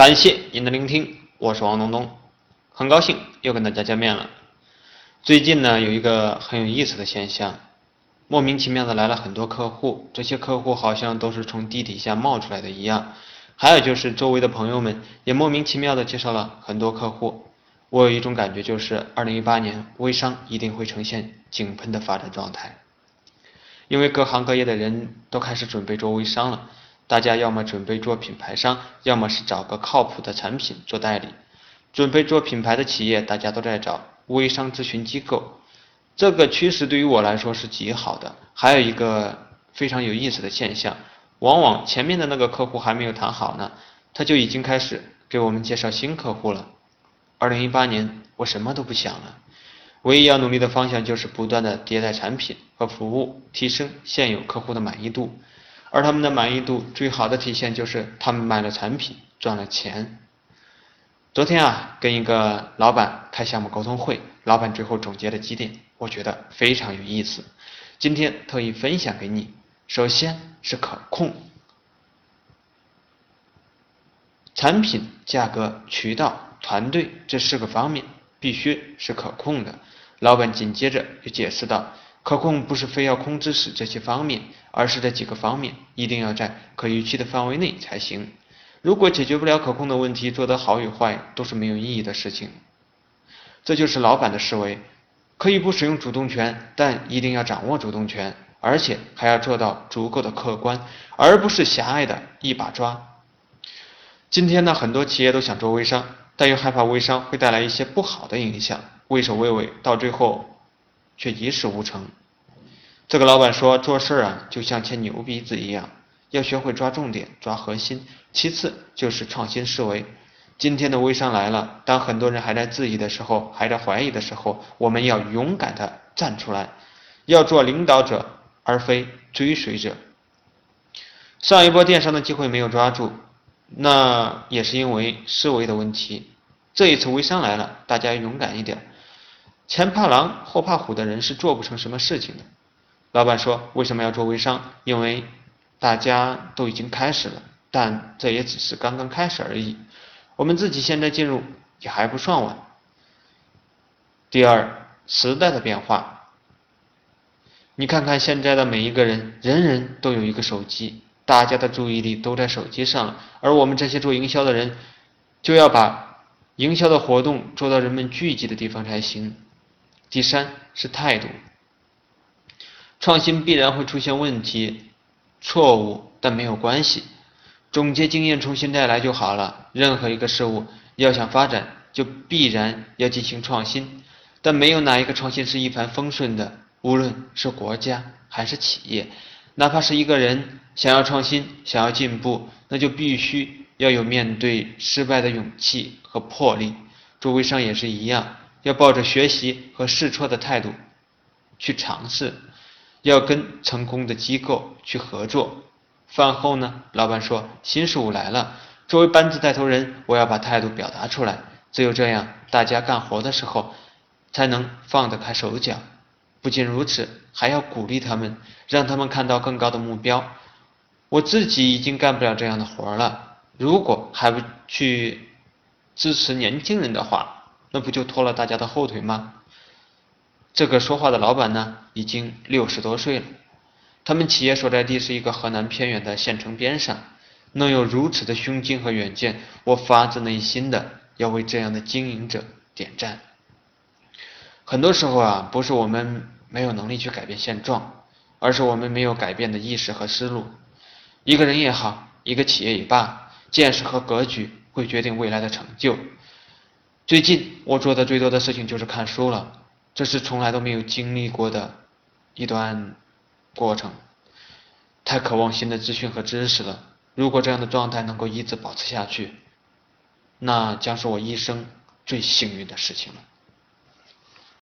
感谢您的聆听，我是王东东，很高兴又跟大家见面了。最近呢，有一个很有意思的现象，莫名其妙的来了很多客户，这些客户好像都是从地底下冒出来的一样。还有就是周围的朋友们也莫名其妙的介绍了很多客户。我有一种感觉，就是二零一八年微商一定会呈现井喷的发展状态，因为各行各业的人都开始准备做微商了。大家要么准备做品牌商，要么是找个靠谱的产品做代理。准备做品牌的企业，大家都在找微商咨询机构。这个趋势对于我来说是极好的。还有一个非常有意思的现象，往往前面的那个客户还没有谈好呢，他就已经开始给我们介绍新客户了。二零一八年，我什么都不想了，唯一要努力的方向就是不断的迭代产品和服务，提升现有客户的满意度。而他们的满意度最好的体现就是他们买了产品赚了钱。昨天啊，跟一个老板开项目沟通会，老板最后总结了几点，我觉得非常有意思，今天特意分享给你。首先是可控，产品、价格、渠道、团队这四个方面必须是可控的。老板紧接着又解释道。可控不是非要控制死这些方面，而是这几个方面一定要在可预期的范围内才行。如果解决不了可控的问题，做得好与坏都是没有意义的事情。这就是老板的思维，可以不使用主动权，但一定要掌握主动权，而且还要做到足够的客观，而不是狭隘的一把抓。今天呢，很多企业都想做微商，但又害怕微商会带来一些不好的影响，畏首畏尾，到最后。却一事无成。这个老板说，做事啊就像牵牛鼻子一样，要学会抓重点、抓核心。其次就是创新思维。今天的微商来了，当很多人还在质疑的时候，还在怀疑的时候，我们要勇敢的站出来，要做领导者而非追随者。上一波电商的机会没有抓住，那也是因为思维的问题。这一次微商来了，大家勇敢一点。前怕狼后怕虎的人是做不成什么事情的。老板说：“为什么要做微商？因为大家都已经开始了，但这也只是刚刚开始而已。我们自己现在进入也还不算晚。”第二，时代的变化。你看看现在的每一个人，人人都有一个手机，大家的注意力都在手机上了，而我们这些做营销的人，就要把营销的活动做到人们聚集的地方才行。第三是态度，创新必然会出现问题、错误，但没有关系，总结经验重新再来就好了。任何一个事物要想发展，就必然要进行创新，但没有哪一个创新是一帆风顺的。无论是国家还是企业，哪怕是一个人想要创新、想要进步，那就必须要有面对失败的勇气和魄力。做微商也是一样。要抱着学习和试错的态度去尝试，要跟成功的机构去合作。饭后呢，老板说新事物来了，作为班子带头人，我要把态度表达出来。只有这样，大家干活的时候才能放得开手脚。不仅如此，还要鼓励他们，让他们看到更高的目标。我自己已经干不了这样的活了，如果还不去支持年轻人的话。那不就拖了大家的后腿吗？这个说话的老板呢，已经六十多岁了。他们企业所在地是一个河南偏远的县城边上，能有如此的胸襟和远见，我发自内心的要为这样的经营者点赞。很多时候啊，不是我们没有能力去改变现状，而是我们没有改变的意识和思路。一个人也好，一个企业也罢，见识和格局会决定未来的成就。最近我做的最多的事情就是看书了，这是从来都没有经历过的一段过程，太渴望新的资讯和知识了。如果这样的状态能够一直保持下去，那将是我一生最幸运的事情了。